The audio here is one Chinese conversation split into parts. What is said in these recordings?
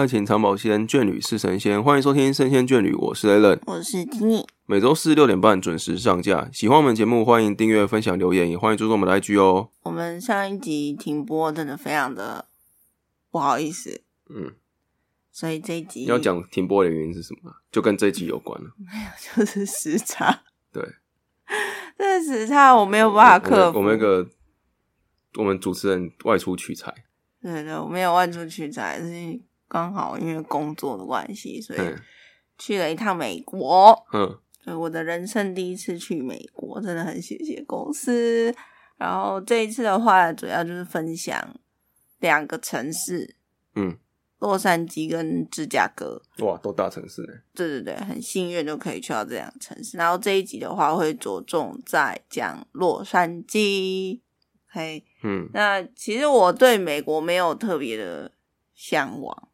爱情长保鲜，眷侣是神仙。欢迎收听《神仙眷侣》，我是 Allen，我是 Tini。每周四六点半准时上架。喜欢我们节目，欢迎订阅、分享、留言，也欢迎注重我们的 IG 哦。我们上一集停播，真的非常的不好意思。嗯，所以这一集要讲停播的原因是什么？就跟这一集有关了。没有，就是时差。对，这个时差我没有办法克服。我们那个我们主持人外出取材。对对，我没有外出取材，是刚好因为工作的关系，所以去了一趟美国。嗯，所以我的人生第一次去美国，真的很谢谢公司。然后这一次的话，主要就是分享两个城市，嗯，洛杉矶跟芝加哥。哇，都大城市呢。对对对，很幸运就可以去到这两个城市。然后这一集的话，会着重在讲洛杉矶。嘿，嗯，那其实我对美国没有特别的向往。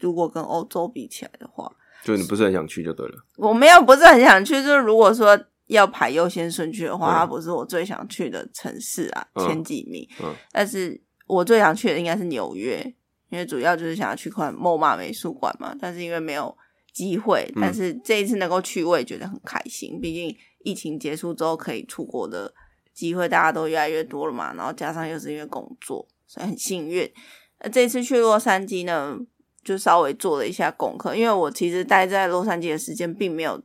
如果跟欧洲比起来的话，就你不是很想去就对了。我没有不是很想去，就是如果说要排优先顺序的话，它不是我最想去的城市啊，前几名。嗯，但是我最想去的应该是纽约，因为主要就是想要去看莫马美术馆嘛。但是因为没有机会，但是这一次能够去，我也觉得很开心。毕竟疫情结束之后可以出国的。机会大家都越来越多了嘛，然后加上又是因为工作，所以很幸运。那这次去洛杉矶呢，就稍微做了一下功课，因为我其实待在洛杉矶的时间并没有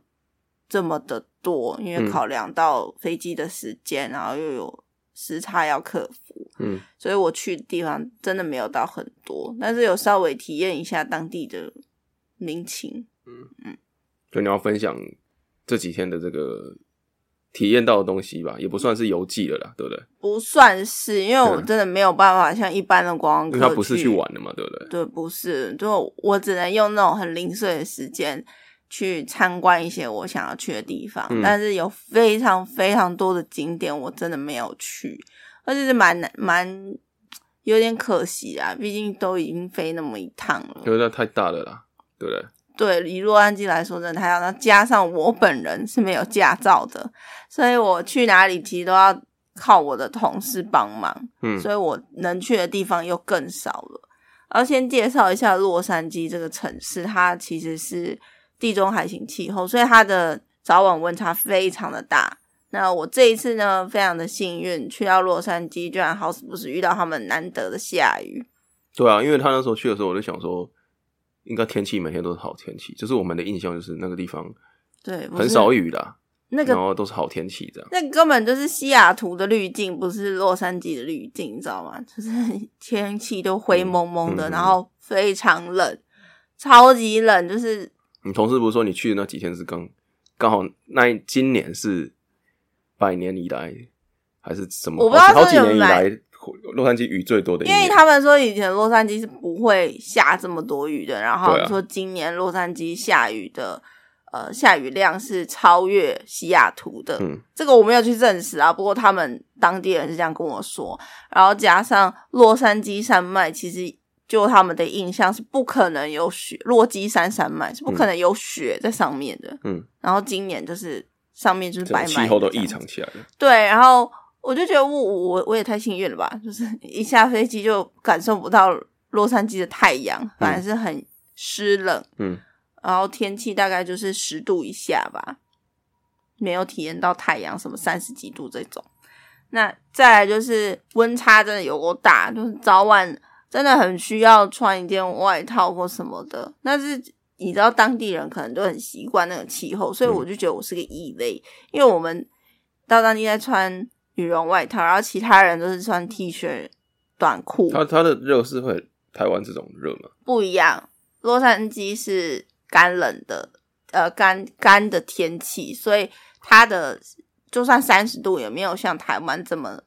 这么的多，因为考量到飞机的时间，然后又有时差要克服，嗯，所以我去的地方真的没有到很多，但是有稍微体验一下当地的民情，嗯。嗯，就你要分享这几天的这个。体验到的东西吧，也不算是游记了啦，对不对？不算是，因为我真的没有办法像一般的观光客，他不是去玩的嘛，对不对？对，不是，就我只能用那种很零碎的时间去参观一些我想要去的地方，但是有非常非常多的景点我真的没有去，而且是蛮难蛮有点可惜啊，毕竟都已经飞那么一趟了，因为那太大了啦，对不对？对，以洛杉矶来说，真的太要，那加上我本人是没有驾照的，所以我去哪里其实都要靠我的同事帮忙，嗯，所以我能去的地方又更少了。然后先介绍一下洛杉矶这个城市，它其实是地中海型气候，所以它的早晚温差非常的大。那我这一次呢，非常的幸运，去到洛杉矶，居然好死不死遇到他们难得的下雨。对啊，因为他那时候去的时候，我就想说。应该天气每天都是好天气，就是我们的印象就是那个地方对很少雨的，那个然后都是好天气这样。那根本就是西雅图的滤镜，不是洛杉矶的滤镜，你知道吗？就是天气都灰蒙蒙的，然后非常冷，超级冷。就是你同事不是说你去的那几天是刚刚好那今年是百年以来还是什么？我不知道好几年以来。洛杉矶雨最多的，因为他们说以前洛杉矶是不会下这么多雨的，然后说今年洛杉矶下雨的，呃，下雨量是超越西雅图的。嗯，这个我没有去证实啊，不过他们当地人是这样跟我说。然后加上洛杉矶山脉，其实就他们的印象是不可能有雪，洛基山山脉是不可能有雪在上面的。嗯，然后今年就是上面就是白，气候都异常起来了。对，然后。我就觉得我我我也太幸运了吧！就是一下飞机就感受不到洛杉矶的太阳，反而是很湿冷，嗯，然后天气大概就是十度以下吧，没有体验到太阳什么三十几度这种。那再来就是温差真的有够大，就是早晚真的很需要穿一件外套或什么的。但是你知道当地人可能都很习惯那个气候，所以我就觉得我是个异类，因为我们到当地在穿。羽绒外套，然后其他人都是穿 T 恤、短裤。它它的热是会台湾这种热吗？不一样，洛杉矶是干冷的，呃，干干的天气，所以它的就算三十度也没有像台湾这么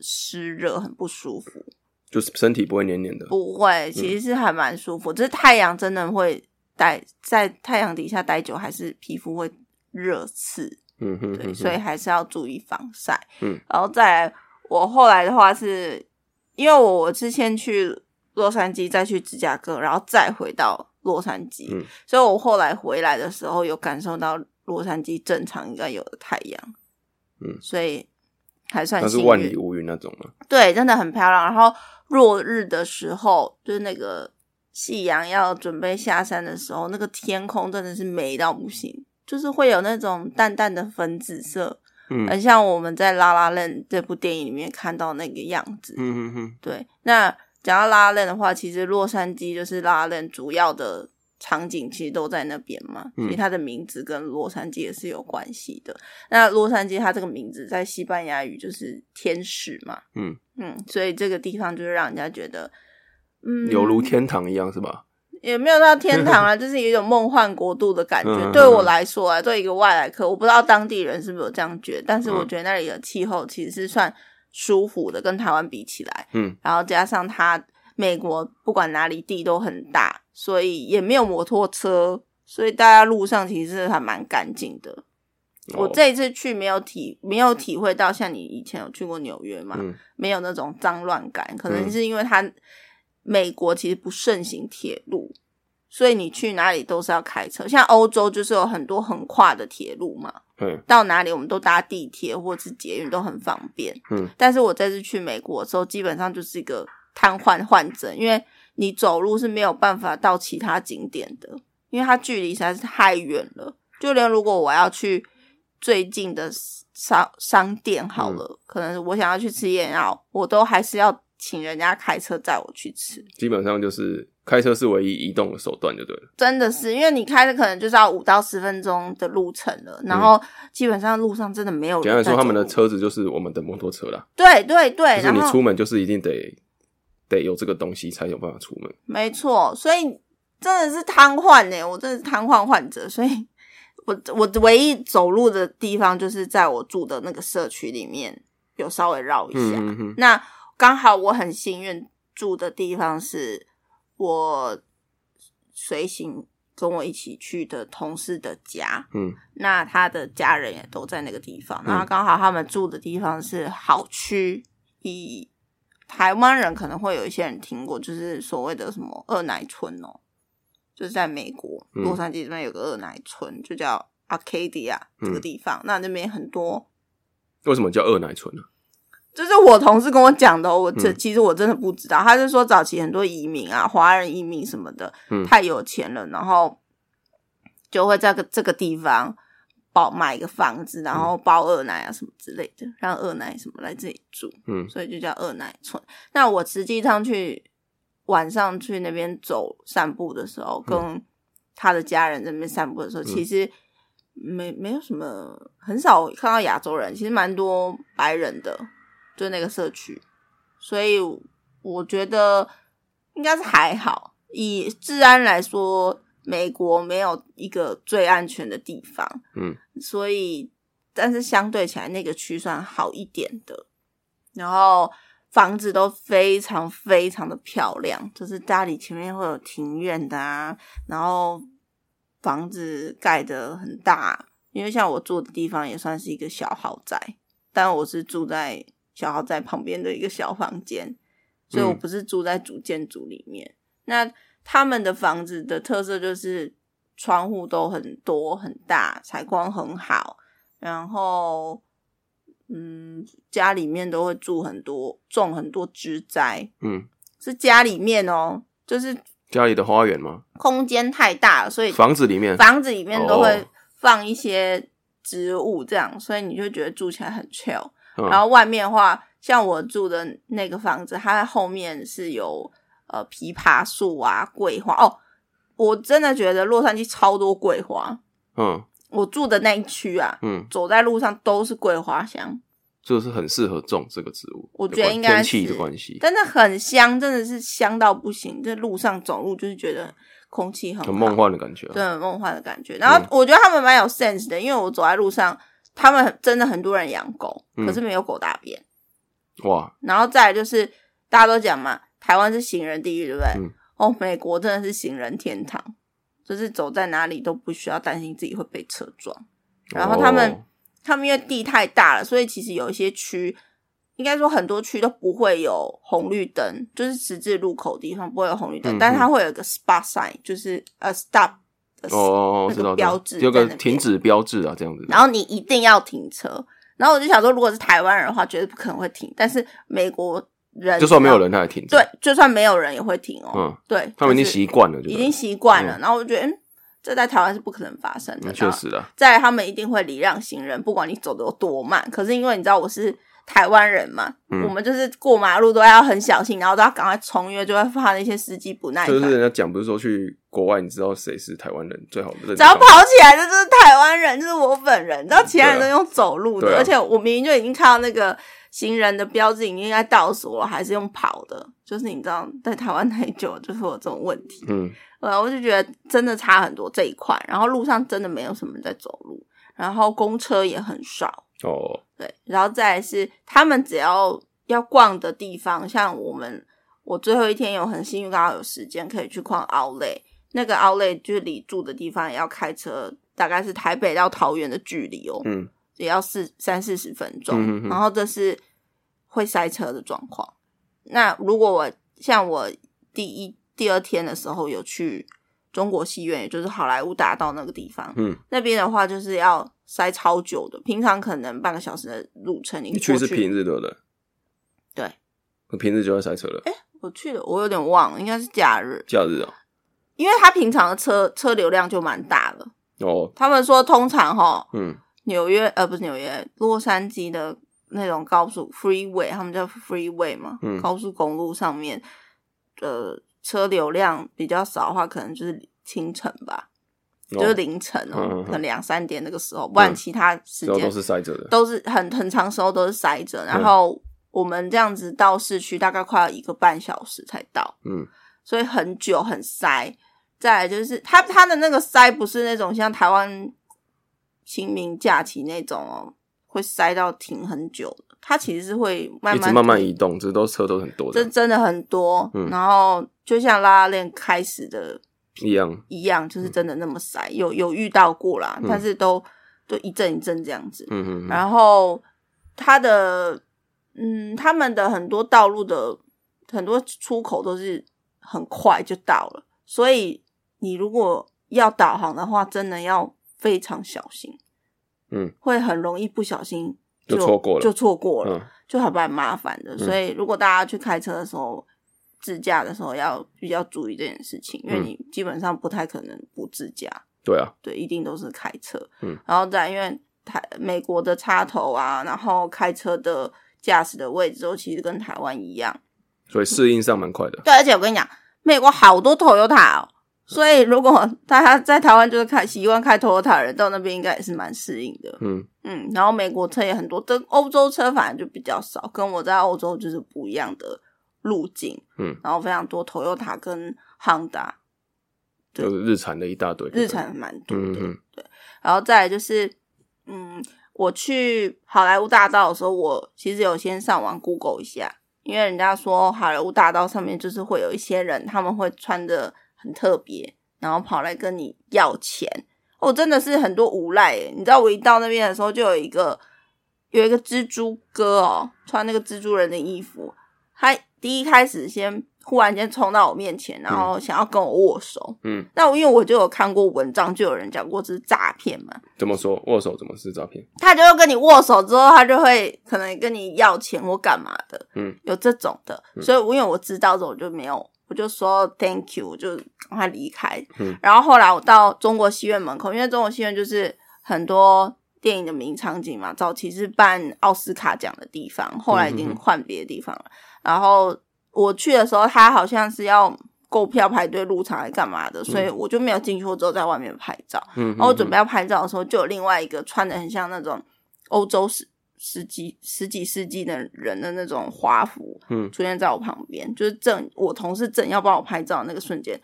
湿热，很不舒服。就是身体不会黏黏的，不会，其实是还蛮舒服。只是太阳真的会待在太阳底下待久，还是皮肤会热刺。嗯哼，对，所以还是要注意防晒。嗯，然后再来，我后来的话是，因为我我之前去洛杉矶，再去芝加哥，然后再回到洛杉矶，嗯，所以我后来回来的时候有感受到洛杉矶正常应该有的太阳，嗯，所以还算是万里无云那种吗？对，真的很漂亮。然后落日的时候，就是那个夕阳要准备下山的时候，那个天空真的是美到不行，就是会有那种淡淡的粉紫色，嗯，很像我们在《拉拉链》这部电影里面看到那个样子。嗯嗯嗯，对。那讲到拉拉链的话，其实洛杉矶就是拉拉链主要的场景，其实都在那边嘛，所以它的名字跟洛杉矶也是有关系的。那洛杉矶它这个名字在西班牙语就是天使嘛，嗯嗯，所以这个地方就是让人家觉得。嗯，犹如天堂一样是吧？也没有到天堂啊，就是有一种梦幻国度的感觉。对我来说啊，对一个外来客，我不知道当地人是不是有这样觉得，但是我觉得那里的气候其实是算舒服的，跟台湾比起来。嗯，然后加上它美国不管哪里地都很大，所以也没有摩托车，所以大家路上其实还蛮干净的。我这一次去没有体没有体会到像你以前有去过纽约嘛，没有那种脏乱感，可能是因为它。美国其实不盛行铁路，所以你去哪里都是要开车。像欧洲就是有很多横跨的铁路嘛，嗯，到哪里我们都搭地铁或者是捷运都很方便。嗯，但是我这次去美国的时候，基本上就是一个瘫痪患者，因为你走路是没有办法到其他景点的，因为它距离实在是太远了。就连如果我要去最近的商商店好了，可能我想要去吃燕奥，我都还是要。请人家开车载我去吃，基本上就是开车是唯一移动的手段，就对了。真的是，因为你开的可能就是要五到十分钟的路程了，然后基本上路上真的没有。简单说，他们的车子就是我们的摩托车啦。对对对，就是你出门就是一定得得有这个东西才有办法出门。没错，所以真的是瘫痪呢，我真的是瘫痪患者，所以我我唯一走路的地方就是在我住的那个社区里面有稍微绕一下。那刚好我很幸运住的地方是我随行跟我一起去的同事的家，嗯，那他的家人也都在那个地方，然后刚好他们住的地方是好区，以台湾人可能会有一些人听过，就是所谓的什么二奶村哦，就是在美国洛杉矶这边有个二奶村，就叫 Arcadia 这个地方，那那边很多，为什么叫二奶村呢？就是我同事跟我讲的，我这其实我真的不知道。他是说早期很多移民啊，华人移民什么的，太有钱了，然后就会在个这个地方包买一个房子，然后包二奶啊什么之类的，让二奶什么来这里住。嗯，所以就叫二奶村。那我实际上去晚上去那边走散步的时候，跟他的家人在那边散步的时候，其实没没有什么，很少看到亚洲人，其实蛮多白人的。就那个社区，所以我觉得应该是还好。以治安来说，美国没有一个最安全的地方，嗯，所以但是相对起来，那个区算好一点的。然后房子都非常非常的漂亮，就是家里前面会有庭院的啊，然后房子盖的很大，因为像我住的地方也算是一个小豪宅，但我是住在。小豪宅旁边的一个小房间，所以我不是住在主建筑里面。那他们的房子的特色就是窗户都很多很大，采光很好，然后嗯，家里面都会住很多，种很多植栽。嗯，是家里面哦，就是家里的花园吗？空间太大，所以房子里面房子里面都会放一些植物，这样，所以你就觉得住起来很 chill。然后外面的话，像我住的那个房子，它后面是有呃枇杷树啊、桂花哦。我真的觉得洛杉矶超多桂花。嗯，我住的那一区啊，嗯，走在路上都是桂花香，就是很适合种这个植物。我觉得应该天气的关系，真的很香，真的是香到不行。在路上走路就是觉得空气很很梦幻的感觉，对，很梦幻的感觉。然后我觉得他们蛮有 sense 的，因为我走在路上。他们真的很多人养狗，可是没有狗大便。哇！然后再来就是大家都讲嘛，台湾是行人地狱，对不对？哦，美国真的是行人天堂，就是走在哪里都不需要担心自己会被车撞。然后他们他们因为地太大了，所以其实有一些区，应该说很多区都不会有红绿灯，就是十字路口地方不会有红绿灯，但是它会有一个 spot sign，就是呃 stop。哦，那个标志有个停止标志啊，这样子。然后你一定要停车。然后我就想说，如果是台湾人的话，绝对不可能会停。但是美国人，就算没有人，他也停。对，就算没有人也会停哦。嗯，对，他们已经习惯了，已经习惯了。然后我就觉得，嗯，这在台湾是不可能发生的。确实的，在他们一定会礼让行人，不管你走的有多慢。可是因为你知道我是。台湾人嘛，我们就是过马路都要很小心，然后都要赶快冲，因为就会怕那些司机不耐烦。就是人家讲，不是说去国外，你知道谁是台湾人最好的？只要跑起来的就是台湾人，就是我本人。然后其他人都用走路的，而且我明明就已经看到那个行人的标志已经在倒数了，还是用跑的。就是你知道，在台湾太久，就是有这种问题。嗯，呃，我就觉得真的差很多这一块。然后路上真的没有什么人在走路，然后公车也很少。哦，对，然后再是他们只要要逛的地方，像我们，我最后一天有很幸运刚好有时间可以去逛奥莱，那个奥莱就是离住的地方也要开车，大概是台北到桃园的距离哦，嗯，也要四三四十分钟，然后这是会塞车的状况。那如果我像我第一第二天的时候有去。中国戏院，也就是好莱坞大道那个地方，嗯，那边的话就是要塞超久的，平常可能半个小时的路程，你去是平日对不对？对，平日就要塞车了。哎，我去了，我有点忘了，应该是假日。假日哦，因为他平常的车车流量就蛮大的。哦，他们说通常哈，嗯，纽约呃不是纽约，洛杉矶的那种高速 freeway，他们叫 freeway 嘛，嗯高速公路上面的。车流量比较少的话，可能就是清晨吧，就是凌晨哦，可能两三点那个时候，不然其他时间都是塞着的，都是很很长时候都是塞着。然后我们这样子到市区大概快要一个半小时才到，嗯，所以很久很塞。再来就是它它的那个塞不是那种像台湾清明假期那种哦，会塞到停很久的。它其实是会慢慢慢慢移动，这都车都很多，这真的很多。然后就像拉拉链开始的一样，一样就是真的那么塞，有有遇到过啦，但是都都一阵一阵这样子。嗯嗯。然后他的嗯，他们的很多道路的很多出口都是很快就到了，所以你如果要导航的话，真的要非常小心。嗯，会很容易不小心。就错过了，就错过了，就还蛮麻烦的。所以，如果大家去开车的时候，自驾的时候要比较注意这件事情，因为你基本上不太可能不自驾。对啊，对，一定都是开车。嗯，然后再因为台美国的插头啊，然后开车的驾驶的位置都其实跟台湾一样，所以适应上蛮快的。对，而且我跟你讲，美国好多 Toyota 哦。所以，如果 大家在台湾就是开习惯开 Toyota 人，到那边应该也是蛮适应的。嗯嗯，然后美国车也很多，跟欧洲车反而就比较少，跟我在欧洲就是不一样的路径。嗯，然后非常多 Toyota 跟 Honda，就是日产的一大堆，日产蛮多的。对，然后再来就是，嗯，我去好莱坞大道的时候，我其实有先上网 Google 一下，因为人家说好莱坞大道上面就是会有一些人，他们会穿的。很特别，然后跑来跟你要钱，我真的是很多无赖。你知道，我一到那边的时候，就有一个有一个蜘蛛哥哦，穿那个蜘蛛人的衣服，他第一开始先忽然间冲到我面前，然后想要跟我握手。嗯，那我因为我就有看过文章，就有人讲过这是诈骗嘛。怎么说握手怎么是诈骗？他就会跟你握手之后，他就会可能跟你要钱或干嘛的。嗯，有这种的，所以因为我知道之后，我就没有。我就说 Thank you，我就赶快离开。嗯然后后来我到中国戏院门口，因为中国戏院就是很多电影的名场景嘛。早期是办奥斯卡奖的地方，后来已经换别的地方了。然后我去的时候，他好像是要购票排队入场来干嘛的，所以我就没有进去，我只有在外面拍照。然后我准备要拍照的时候，就有另外一个穿的很像那种欧洲十。十几十几世纪的人的那种华服，嗯，出现在我旁边，就是正我同事正要帮我拍照那个瞬间，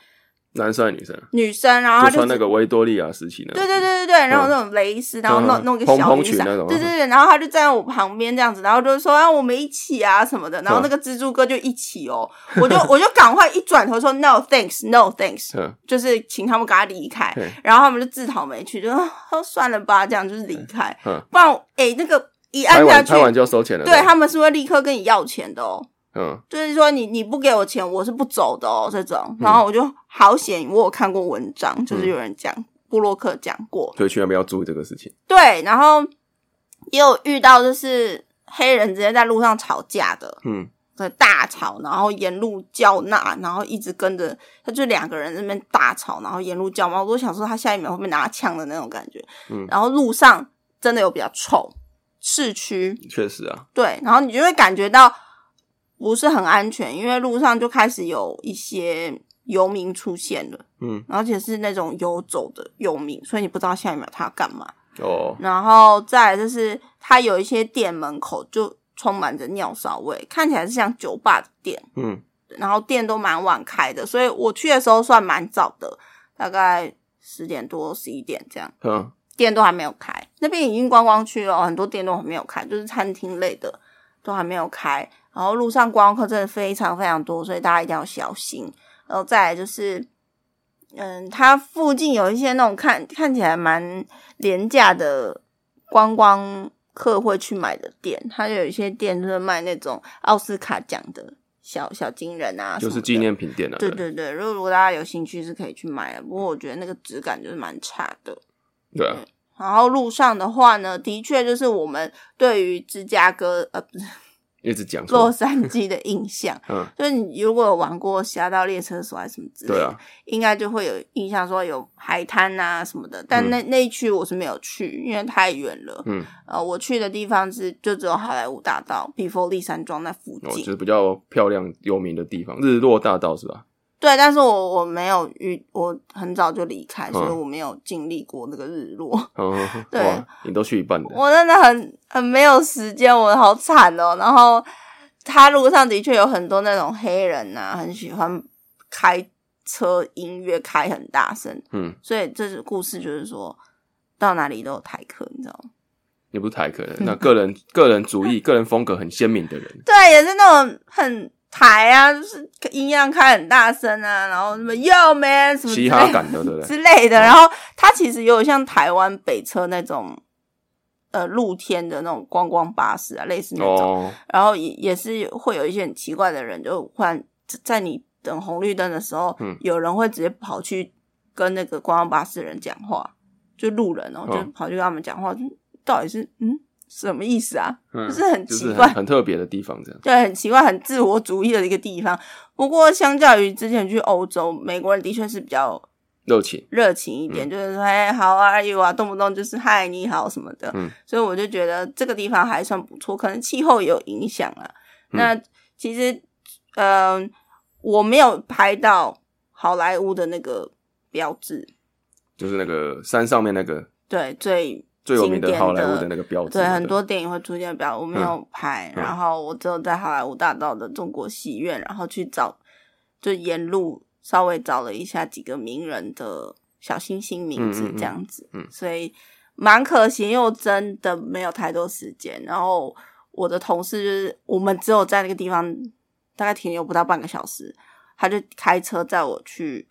男生还是女生？女生，然后他穿那个维多利亚时期的，对对对对对，然后那种蕾丝，然后弄弄个小雨伞，对对对，然后他就站在我旁边这样子，然后就说啊，我们一起啊什么的，然后那个蜘蛛哥就一起哦，我就我就赶快一转头说 no thanks no thanks，就是请他们赶快离开，然后他们就自讨没趣，就说算了吧，这样就是离开，不然哎那个。一按下去，拍完就要收钱了。对。他们是会立刻跟你要钱的哦。嗯，就是说你你不给我钱，我是不走的哦。这种，然后我就好险，我有看过文章，就是有人讲布洛克讲过，所以千万不要注意这个事情。对，然后也有遇到就是黑人直接在路上吵架的。嗯，在大吵，然后沿路叫骂，然后一直跟着他，就两个人那边大吵，然后沿路叫骂。我都想说他下一秒会不会拿枪的那种感觉。嗯，然后路上真的有比较臭，市区确实啊，对，然后你就会感觉到不是很安全，因为路上就开始有一些游民出现了，嗯，而且是那种游走的游民，所以你不知道下一秒他要干嘛。哦，然后再来就是他有一些店门口就。充满着尿骚味，看起来是像酒吧的店，嗯，然后店都蛮晚开的，所以我去的时候算蛮早的，大概十点多十一点这样，嗯，店都还没有开，那边已经观光区了，很多店都还没有开，就是餐厅类的都还没有开，然后路上观光客真的非常非常多，所以大家一定要小心。然后再来就是，嗯，它附近有一些那种看看起来蛮廉价的观光。客会去买的店，它有一些店就是卖那种奥斯卡奖的小小金人啊，就是纪念品店啊。对对对，如果如果大家有兴趣是可以去买的，不过我觉得那个质感就是蛮差的。对啊。然后路上的话呢，的确就是我们对于芝加哥呃不是。一直讲洛杉矶的印象，嗯，就是你如果有玩过《侠盗猎车手》还是什么之类的，应该就会有印象说有海滩啊什么的。但那那一区我是没有去，因为太远了。嗯，呃，我去的地方是就只有好莱坞大道、比佛利山庄那附近，就是比较漂亮有名的地方，日落大道是吧？对，但是我我没有遇，我很早就离开，所以我没有经历过那个日落。对，你都去一半了，我真的很很没有时间，我好惨哦。然后他路上的确有很多那种黑人呐，很喜欢开车，音乐开很大声。嗯，所以这是故事，就是说到哪里都有台客，你知道吗？也不是台客，那个人个人主义、个人风格很鲜明的人，对，也是那种很。台啊，就是音量开很大声啊，然后什么 Yo man 什么嘻哈感的，对不对？之类的。然后它其实有像台湾北车那种呃露天的那种观光巴士啊，类似那种。然后也也是会有一些很奇怪的人，就忽然在你等红绿灯的时候，有人会直接跑去跟那个观光巴士人讲话，就路人哦，就跑去跟他们讲话，到底是嗯。什么意思啊？就是很奇怪、很特别的地方，这样对，很奇怪、很自我主义的一个地方。不过，相较于之前去欧洲，美国人的确是比较热情、热情一点，就是说“哎，How are you 啊”，动不动就是“嗨，你好”什么的。嗯，所以我就觉得这个地方还算不错，可能气候也有影响啊。那其实，嗯，我没有拍到好莱坞的那个标志，就是那个山上面那个，对，最。最有名的好莱坞的那个标志，对，很多电影会出现标，我没有拍，然后我只有在好莱坞大道的中国戏院，然后去找，就沿路稍微找了一下几个名人的小星星名字这样子，嗯，所以蛮可惜，因为我真的没有太多时间。然后我的同事就是我们只有在那个地方大概停留不到半个小时，他就开车载我去。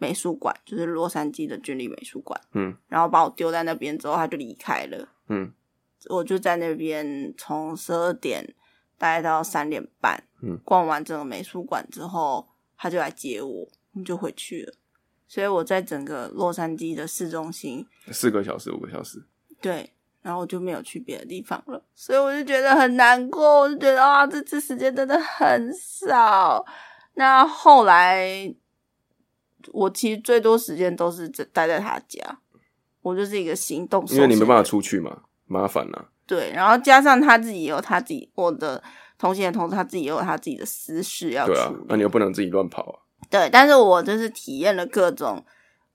美术馆就是洛杉矶的军立美术馆，嗯，然后把我丢在那边之后，他就离开了，嗯，我就在那边从十二点待到三点半，嗯，逛完整个美术馆之后，他就来接我，就回去了。所以我在整个洛杉矶的市中心四个小时、五个小时，对，然后我就没有去别的地方了，所以我就觉得很难过，我就觉得啊，这次时间真的很少。那后来。我其实最多时间都是在待在他家，我就是一个行动，因为你没办法出去嘛，麻烦呐。对，然后加上他自己有他自己，我的同行的同事他自己也有他自己的私事要处理，那你又不能自己乱跑啊。对，但是我就是体验了各种，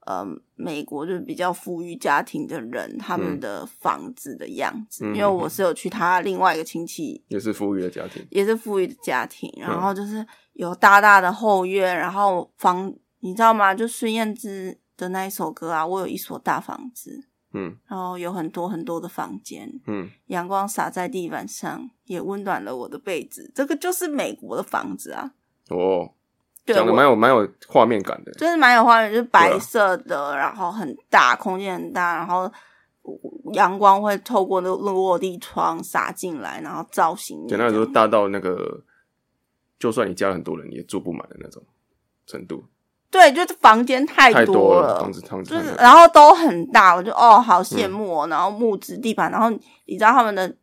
呃，美国就是比较富裕家庭的人他们的房子的样子，因为我是有去他另外一个亲戚，也是富裕的家庭，也是富裕的家庭，然后就是有大大的后院，然后房。你知道吗？就孙燕姿的那一首歌啊，我有一所大房子，嗯，然后有很多很多的房间，嗯，阳光洒在地板上，也温暖了我的被子。这个就是美国的房子啊，哦，讲的蛮有蛮有画面感的，就是蛮有画面，就是白色的，然后很大，空间很大，然后阳光会透过那那个落地窗洒进来，然后造型，简单来说，大到那个，就算你家很多人也住不满的那种程度。对，就是房间太多了，房子房子，就是然后都很大，我就哦好羡慕哦。然后木质地板，然后你知道他们的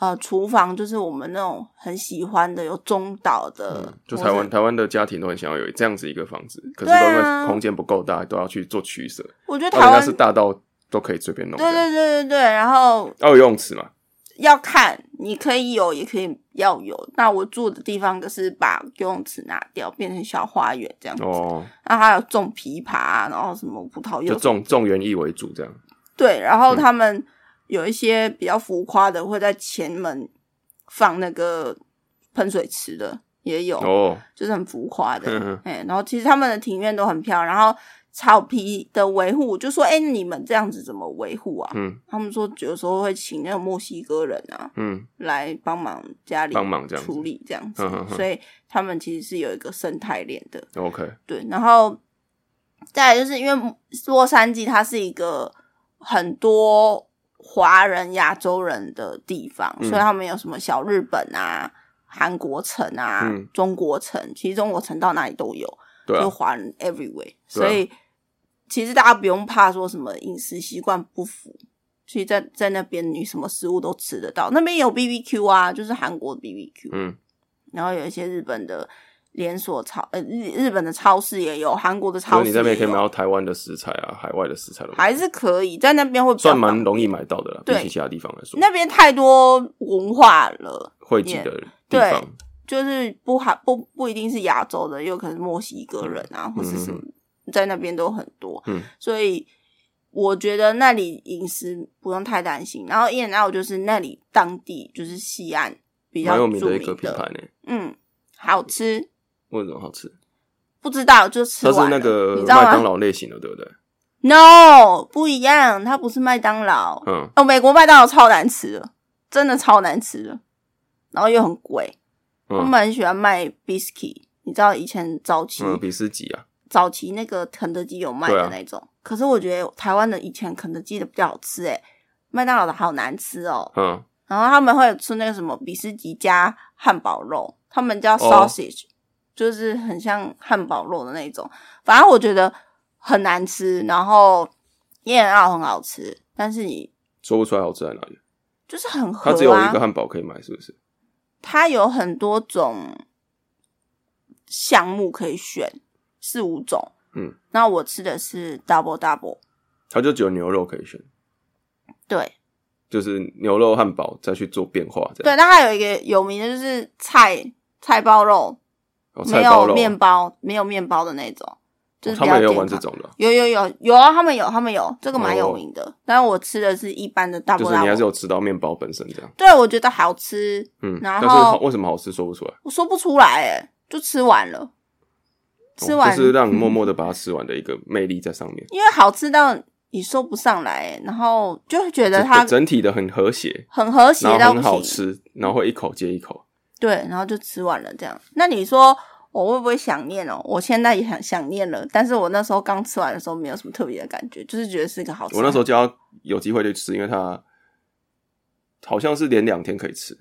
呃，厨房就是我们那种很喜欢的，有中岛的，就台湾台湾的家庭都很想要有这样子一个房子，可是因为空间不够大，都要去做取舍。我觉得台湾是大到都可以随便弄。对对对对对，然后要有游泳池嘛？要看，你可以有，也可以要有。那我住的地方可是把游泳池拿掉，变成小花园这样子。哦，那还有种枇杷，然后什么葡萄柚，就种种园艺为主这样。对，然后他们。有一些比较浮夸的，会在前门放那个喷水池的，也有，哦，就是很浮夸的。哎，然后其实他们的庭院都很漂亮，然后草皮的维护，就说：“哎，你们这样子怎么维护啊？”嗯，他们说有时候会请那个墨西哥人啊，嗯，来帮忙家里帮忙这样处理这样子，所以他们其实是有一个生态链的。OK，对，然后再来就是因为洛杉矶它是一个很多。华人、亚洲人的地方，所以他们有什么小日本啊、韩国城啊、中国城，其实中国城到哪里都有，就华人 everywhere。所以其实大家不用怕说什么饮食习惯不符，其实，在在那边你什么食物都吃得到。那边有 B B Q 啊，就是韩国 B B Q，嗯，然后有一些日本的。连锁超呃日日本的超市也有，韩国的超市你那边可以买到台湾的食材啊，海外的食材都还是可以在那边会算蛮容易买到的啦，比起其他地方来说，那边太多文化了，汇集的地方，就是不还不不一定是亚洲的，有可能是墨西哥人啊，或是什么在那边都很多，嗯，所以我觉得那里饮食不用太担心。然后 E N L 就是那里当地就是西安比较有名的一个品牌呢，嗯，好吃。为什么好吃？不知道，就吃完。它是那个麦当劳类型的，对不对？No，不一样，它不是麦当劳。嗯，哦，美国麦当劳超难吃的，真的超难吃的，然后又很贵。我们很喜欢卖 biscuit，你知道以前早期比斯吉啊，早期那个肯德基有卖的那种。可是我觉得台湾的以前肯德基的比较好吃，诶麦当劳的好难吃哦。嗯，然后他们会吃那个什么比斯吉加汉堡肉，他们叫 sausage。就是很像汉堡肉的那种，反正我觉得很难吃。然后燕奥很好吃，但是你说不出来好吃在哪里，就是很合。它只有一个汉堡可以买，是不是？它有很多种项目可以选，四五种。嗯，那我吃的是 double double，它就只有牛肉可以选。对，就是牛肉汉堡再去做变化。对，那它有一个有名的就是菜菜包肉。没有面包，没有面包的那种，就是他们也有玩这种的。有有有有啊，他们有，他们有这个蛮有名的。但是我吃的是一般的大就是你还是有吃到面包本身这样。对，我觉得好吃。嗯，然后为什么好吃说不出来？我说不出来，哎，就吃完了。吃完就是让你默默的把它吃完的一个魅力在上面。因为好吃到你说不上来，然后就会觉得它整体的很和谐，很和谐，然后很好吃，然后会一口接一口。对，然后就吃完了这样。那你说我会不会想念哦？我现在也很想念了，但是我那时候刚吃完的时候没有什么特别的感觉，就是觉得是一个好吃。我那时候就要有机会去吃，因为它好像是连两天可以吃，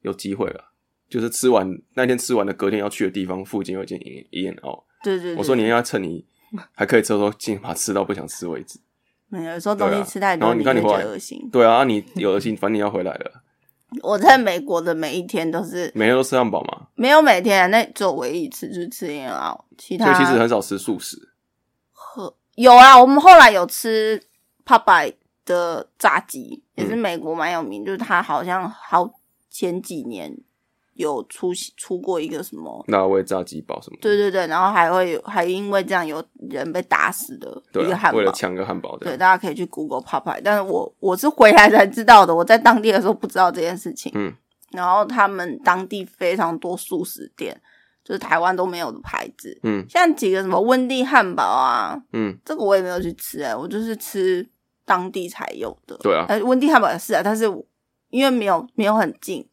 有机会了。就是吃完那天吃完的，隔天要去的地方附近有一间医院哦。对对，我说你要趁你还可以吃的时候，尽把吃到不想吃为止。没有，有时候东西吃太多，然后你看你会恶心。对啊，你有恶心，反正你要回来了。我在美国的每一天都是每天都吃汉堡吗？没有每天，那只有唯一一次就是吃燕奥，其他其实很少吃素食。喝有啊，我们后来有吃 Popeye 的炸鸡，也是美国蛮有名，就是它好像好前几年。有出出过一个什么？那位炸鸡堡什么？对对对，然后还会有，还因为这样有人被打死的一个汉堡，为了抢个汉堡。对，大家可以去 Google 泡泡。但是我我是回来才知道的，我在当地的时候不知道这件事情。嗯，然后他们当地非常多素食店，就是台湾都没有的牌子。嗯，像几个什么温蒂汉堡啊，嗯，这个我也没有去吃哎，我就是吃当地才有的。对啊，温蒂汉堡也是啊，但是因为没有没有很近。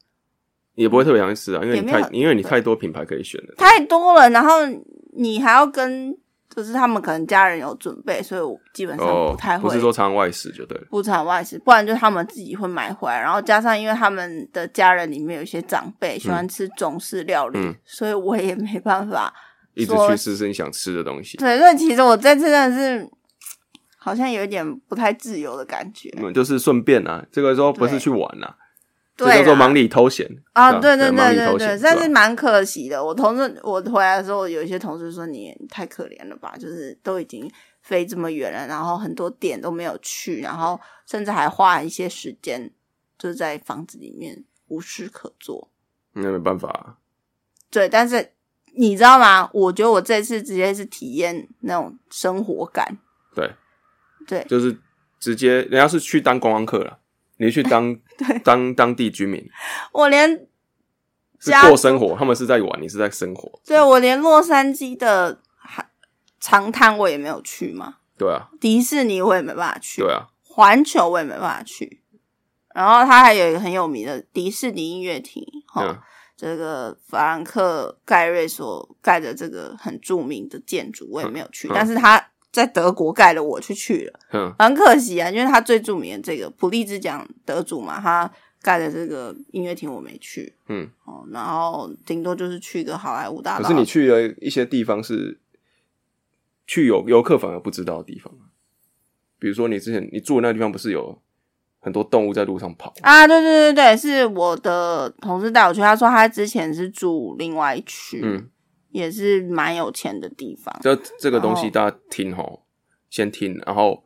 也不会特别想吃啊，因为你太因为你太多品牌可以选了，太多了，然后你还要跟，就是他们可能家人有准备，所以我基本上不太会，不是说常外食就对了，不常外食，不然就他们自己会买回来，然后加上因为他们的家人里面有一些长辈喜欢吃中式料理，所以我也没办法一直去试试你想吃的东西。对，所以其实我这次真的是好像有一点不太自由的感觉，就是顺便啊，这个时候不是去玩啊。这叫做忙里偷闲啊！对对对对对，但是蛮可惜的。我同事我回来的时候，有一些同事说你太可怜了吧，就是都已经飞这么远了，然后很多点都没有去，然后甚至还花一些时间就是在房子里面无事可做。那没办法。对，但是你知道吗？我觉得我这次直接是体验那种生活感。对对，就是直接人家是去当观光客了。你去当 对当当地居民，我连是过生活，他们是在玩，你是在生活。对，我连洛杉矶的长滩我也没有去嘛。对啊，迪士尼我也没办法去。对啊，环球我也没办法去。然后它还有一个很有名的迪士尼音乐厅，哈，这个法兰克盖瑞所盖的这个很著名的建筑我也没有去，但是它。在德国盖的，我去去了，嗯，很可惜啊，因为他最著名的这个普利兹奖得主嘛，他盖的这个音乐厅我没去，嗯，哦，然后顶多就是去个好莱坞大。可是你去了一些地方是去游游客反而不知道的地方，比如说你之前你住的那个地方不是有很多动物在路上跑啊？对对对对，是我的同事带我去，他说他之前是住另外一区，嗯。也是蛮有钱的地方。这这个东西大家听吼，先听，然后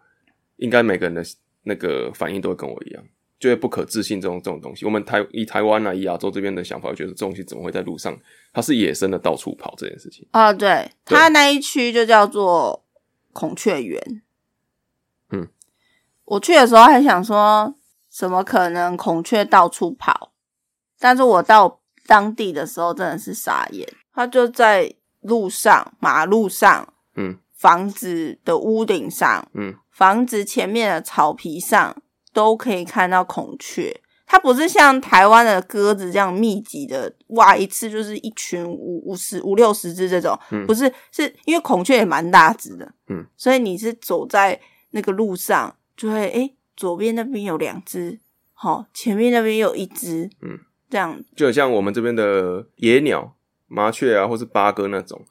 应该每个人的那个反应都会跟我一样，就会不可置信这种这种东西。我们台以台湾啊，以亚洲这边的想法，觉得这东西怎么会在路上？它是野生的，到处跑这件事情啊。对，它那一区就叫做孔雀园。嗯，我去的时候还想说，怎么可能孔雀到处跑？但是我到当地的时候，真的是傻眼。他就在路上、马路上，嗯，房子的屋顶上，嗯，房子前面的草皮上，都可以看到孔雀。它不是像台湾的鸽子这样密集的，哇，一次就是一群五五十五六十只这种，不是，是因为孔雀也蛮大只的，嗯，所以你是走在那个路上，就会诶左边那边有两只，好，前面那边有一只，嗯，这样就像我们这边的野鸟。麻雀啊，或是八哥那种，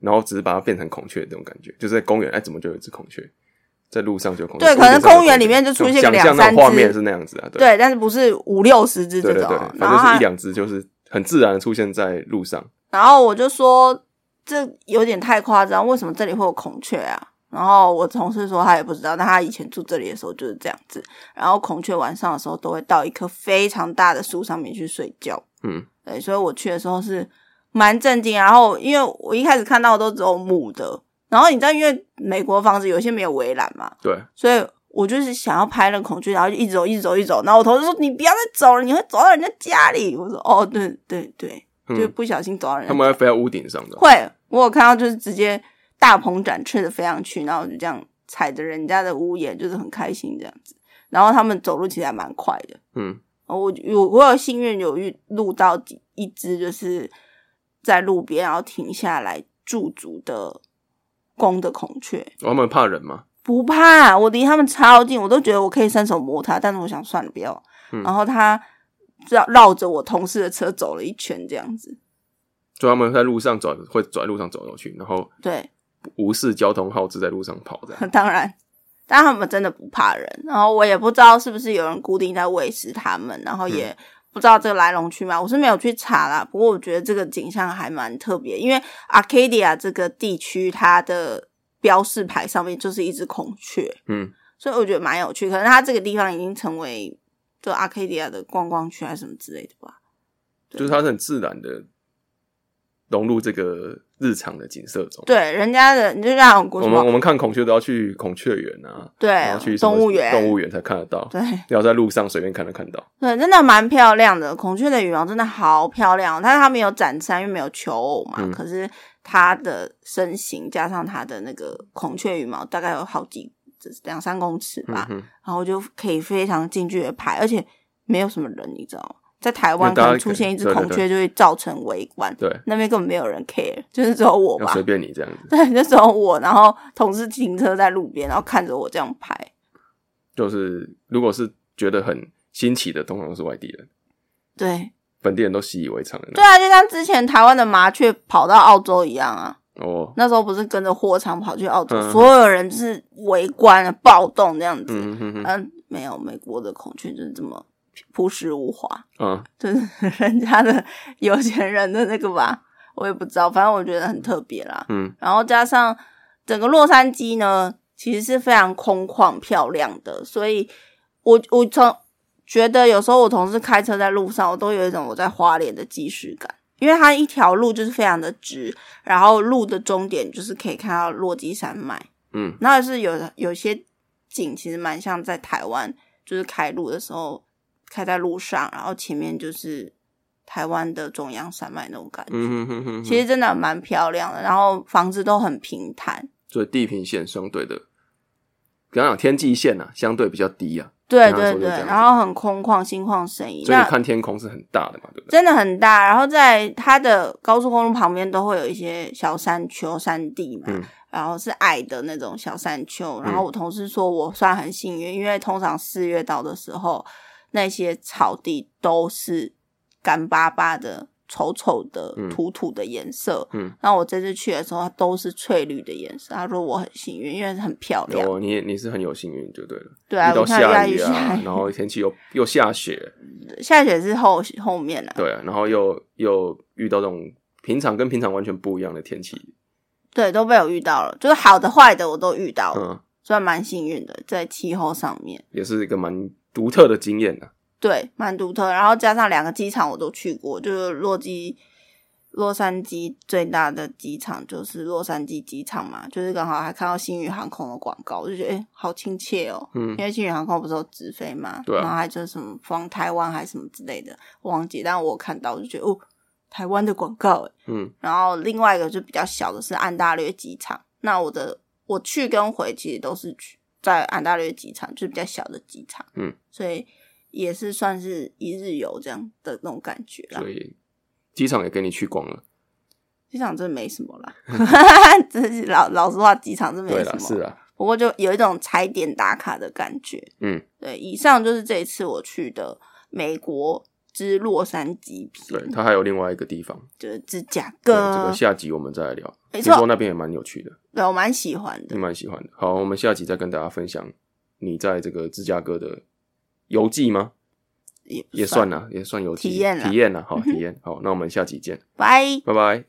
然后只是把它变成孔雀这种感觉，就是在公园，哎，怎么就有一只孔雀在路上就孔雀？对，可能公园里面就出现两三只，画面是那样子啊，对，但是不是五六十只这种，反正是一两只，就是很自然的出现在路上。然后我就说，这有点太夸张，为什么这里会有孔雀啊？然后我同事说他也不知道，但他以前住这里的时候就是这样子。然后孔雀晚上的时候都会到一棵非常大的树上面去睡觉，嗯，对，所以我去的时候是。蛮震惊，然后因为我一开始看到都只有母的，然后你知道，因为美国房子有些没有围栏嘛，对，所以我就是想要拍那孔雀，然后就一直走，一直走，一直走。然后我同事说：“你不要再走了，你会走到人家家里。”我说：“哦，对对对，就不小心走到人家。”他们会飞到屋顶上的。会，我有看到就是直接大鹏展翅的飞上去，然后就这样踩着人家的屋檐，就是很开心这样子。然后他们走路其实还蛮快的，嗯，我有我有幸运有遇录到几一只就是。在路边，然后停下来驻足的公的孔雀，他们怕人吗？不怕，我离他们超近，我都觉得我可以伸手摸它。但是我想算了，不要。然后他绕绕着我同事的车走了一圈，这样子。就他们在路上走，会走在路上走过去，然后对无视交通号志在路上跑的。当然，但他们真的不怕人。然后我也不知道是不是有人固定在喂食他们，然后也。不知道这个来龙去脉，我是没有去查啦。不过我觉得这个景象还蛮特别，因为 Arcadia 这个地区它的标示牌上面就是一只孔雀，嗯，所以我觉得蛮有趣。可能它这个地方已经成为就 Arcadia 的观光区还是什么之类的吧，就是它是很自然的融入这个。日常的景色中，对人家的，你就像我们我们看孔雀都要去孔雀园啊，对，要去动物园，动物园才看得到，对，要在路上随便看都看到，对，真的蛮漂亮的。孔雀的羽毛真的好漂亮，但是它没有展翅，因为没有求偶嘛。可是它的身形加上它的那个孔雀羽毛，大概有好几两三公尺吧，然后就可以非常近距离拍，而且没有什么人，你知道吗？在台湾可能出现一只孔雀就会造成围观，对，那边根本没有人 care，就是只有我吧，随便你这样子，对，就只有我，然后同事停车在路边，然后看着我这样拍，就是如果是觉得很新奇的，通常都是外地人，对，本地人都习以为常对啊，就像之前台湾的麻雀跑到澳洲一样啊，哦，那时候不是跟着货场跑去澳洲，所有人就是围观、暴动这样子，嗯，没有美国的孔雀就是这么。朴实无华，嗯，就是人家的有钱人的那个吧，我也不知道，反正我觉得很特别啦，嗯，然后加上整个洛杉矶呢，其实是非常空旷漂亮的，所以我我从觉得有时候我同事开车在路上，我都有一种我在花莲的既视感，因为它一条路就是非常的直，然后路的终点就是可以看到落基山脉，嗯，那是有有些景其实蛮像在台湾。就是开路的时候，开在路上，然后前面就是台湾的中央山脉那种感觉，其实真的蛮漂亮的。然后房子都很平坦，所以地平线相对的，刚刚天际线啊，相对比较低啊。对对对，然后很空旷，心旷神怡。所以看天空是很大的嘛，对不对？真的很大。然后在它的高速公路旁边都会有一些小山丘、山地嘛。然后是矮的那种小山丘，然后我同事说我算很幸运，因为通常四月到的时候，那些草地都是干巴巴的、丑丑的、土土的颜色。嗯，那我这次去的时候，它都是翠绿的颜色。他说我很幸运，因为很漂亮。哦，你你是很有幸运就对了。对啊，到下雨啊，然后天气又又下雪，下雪是后后面的。对啊，然后又又遇到这种平常跟平常完全不一样的天气。对，都被我遇到了，就是好的、坏的我都遇到了，算蛮幸运的，在气候上面也是一个蛮独特的经验的。对，蛮独特，然后加上两个机场我都去过，就是洛基、洛杉矶最大的机场就是洛杉矶机场嘛，就是刚好还看到新宇航空的广告，我就觉得哎，好亲切哦。嗯，因为新宇航空不是有直飞嘛，对，然后还就是什么放台湾还是什么之类的，忘记，但我看到我就觉得哦。台湾的广告，嗯，然后另外一个就比较小的是安大略机场。那我的我去跟回其实都是去在安大略机场，就是比较小的机场，嗯，所以也是算是一日游这样的那种感觉啦。所以机场也给你去逛了，机场真没什么啦，真是老老实话，机场真没什么，是啊。不过就有一种踩点打卡的感觉，嗯，对。以上就是这一次我去的美国。之洛杉矶对，它还有另外一个地方，就是芝加哥。这个下集我们再来聊。没错，那边也蛮有趣的。对我蛮喜欢的，你蛮喜欢的。好，我们下集再跟大家分享你在这个芝加哥的游记吗？也也算了，也算游记体验了，体验了。好，体验好，那我们下集见，拜拜拜。